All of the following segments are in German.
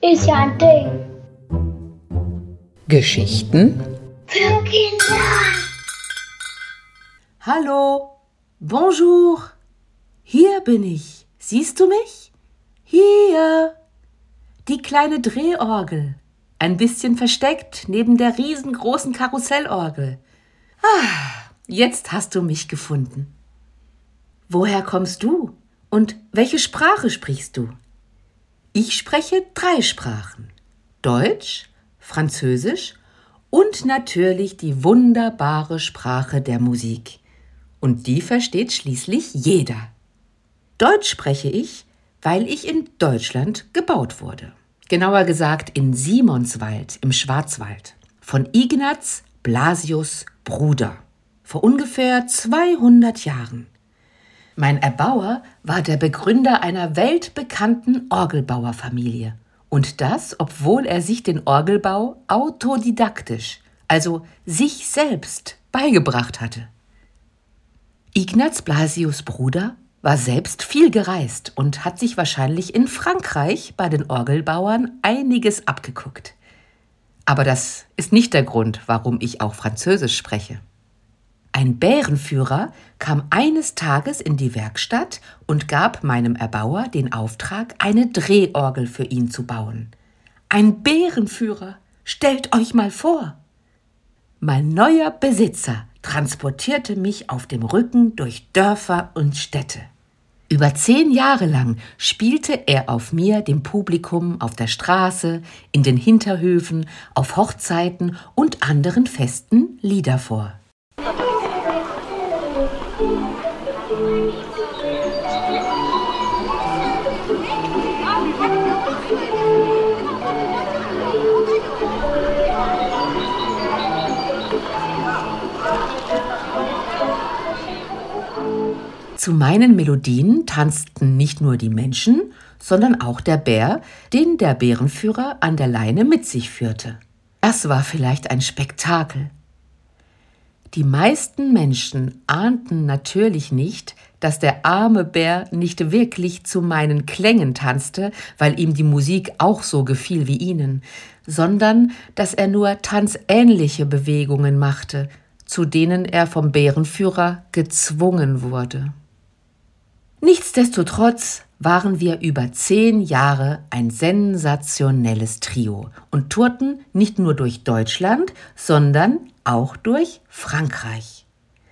Ist ja ein Ding. Geschichten Für Kinder. Hallo, bonjour. Hier bin ich. Siehst du mich? Hier. Die kleine Drehorgel. Ein bisschen versteckt neben der riesengroßen Karussellorgel. Ah, jetzt hast du mich gefunden. Woher kommst du? Und welche Sprache sprichst du? Ich spreche drei Sprachen. Deutsch, Französisch und natürlich die wunderbare Sprache der Musik. Und die versteht schließlich jeder. Deutsch spreche ich, weil ich in Deutschland gebaut wurde. Genauer gesagt in Simonswald im Schwarzwald. Von Ignaz Blasius Bruder. Vor ungefähr 200 Jahren. Mein Erbauer war der Begründer einer weltbekannten Orgelbauerfamilie. Und das, obwohl er sich den Orgelbau autodidaktisch, also sich selbst, beigebracht hatte. Ignaz Blasius Bruder war selbst viel gereist und hat sich wahrscheinlich in Frankreich bei den Orgelbauern einiges abgeguckt. Aber das ist nicht der Grund, warum ich auch Französisch spreche. Ein Bärenführer kam eines Tages in die Werkstatt und gab meinem Erbauer den Auftrag, eine Drehorgel für ihn zu bauen. Ein Bärenführer, stellt euch mal vor. Mein neuer Besitzer transportierte mich auf dem Rücken durch Dörfer und Städte. Über zehn Jahre lang spielte er auf mir, dem Publikum, auf der Straße, in den Hinterhöfen, auf Hochzeiten und anderen Festen Lieder vor. Zu meinen Melodien tanzten nicht nur die Menschen, sondern auch der Bär, den der Bärenführer an der Leine mit sich führte. Das war vielleicht ein Spektakel. Die meisten Menschen ahnten natürlich nicht, dass der arme Bär nicht wirklich zu meinen Klängen tanzte, weil ihm die Musik auch so gefiel wie ihnen, sondern dass er nur tanzähnliche Bewegungen machte, zu denen er vom Bärenführer gezwungen wurde. Nichtsdestotrotz waren wir über zehn Jahre ein sensationelles Trio und tourten nicht nur durch Deutschland, sondern auch durch Frankreich.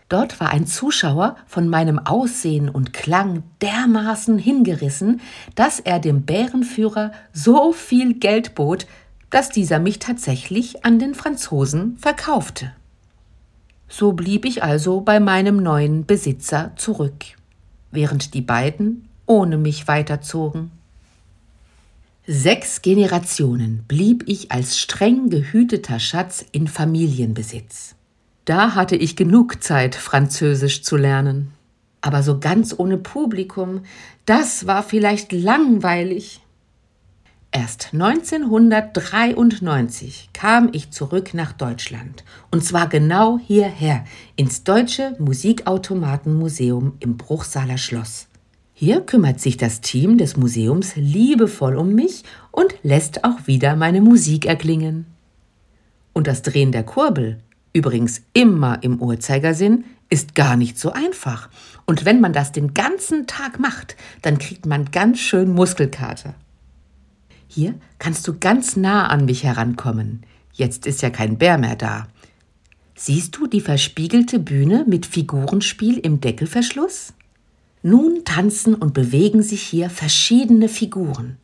Dort war ein Zuschauer von meinem Aussehen und Klang dermaßen hingerissen, dass er dem Bärenführer so viel Geld bot, dass dieser mich tatsächlich an den Franzosen verkaufte. So blieb ich also bei meinem neuen Besitzer zurück während die beiden ohne mich weiterzogen. Sechs Generationen blieb ich als streng gehüteter Schatz in Familienbesitz. Da hatte ich genug Zeit, Französisch zu lernen. Aber so ganz ohne Publikum, das war vielleicht langweilig. Erst 1993 kam ich zurück nach Deutschland und zwar genau hierher ins Deutsche Musikautomatenmuseum im Bruchsaler Schloss. Hier kümmert sich das Team des Museums liebevoll um mich und lässt auch wieder meine Musik erklingen. Und das Drehen der Kurbel, übrigens immer im Uhrzeigersinn, ist gar nicht so einfach. Und wenn man das den ganzen Tag macht, dann kriegt man ganz schön Muskelkater. Hier kannst du ganz nah an mich herankommen. Jetzt ist ja kein Bär mehr da. Siehst du die verspiegelte Bühne mit Figurenspiel im Deckelverschluss? Nun tanzen und bewegen sich hier verschiedene Figuren.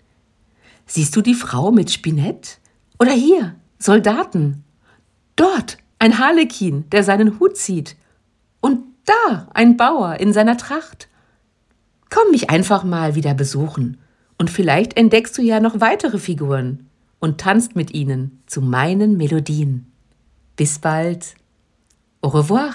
Siehst du die Frau mit Spinett? Oder hier, Soldaten. Dort ein Harlekin, der seinen Hut zieht. Und da ein Bauer in seiner Tracht. Komm mich einfach mal wieder besuchen und vielleicht entdeckst du ja noch weitere Figuren und tanzt mit ihnen zu meinen Melodien. Bis bald. Au revoir.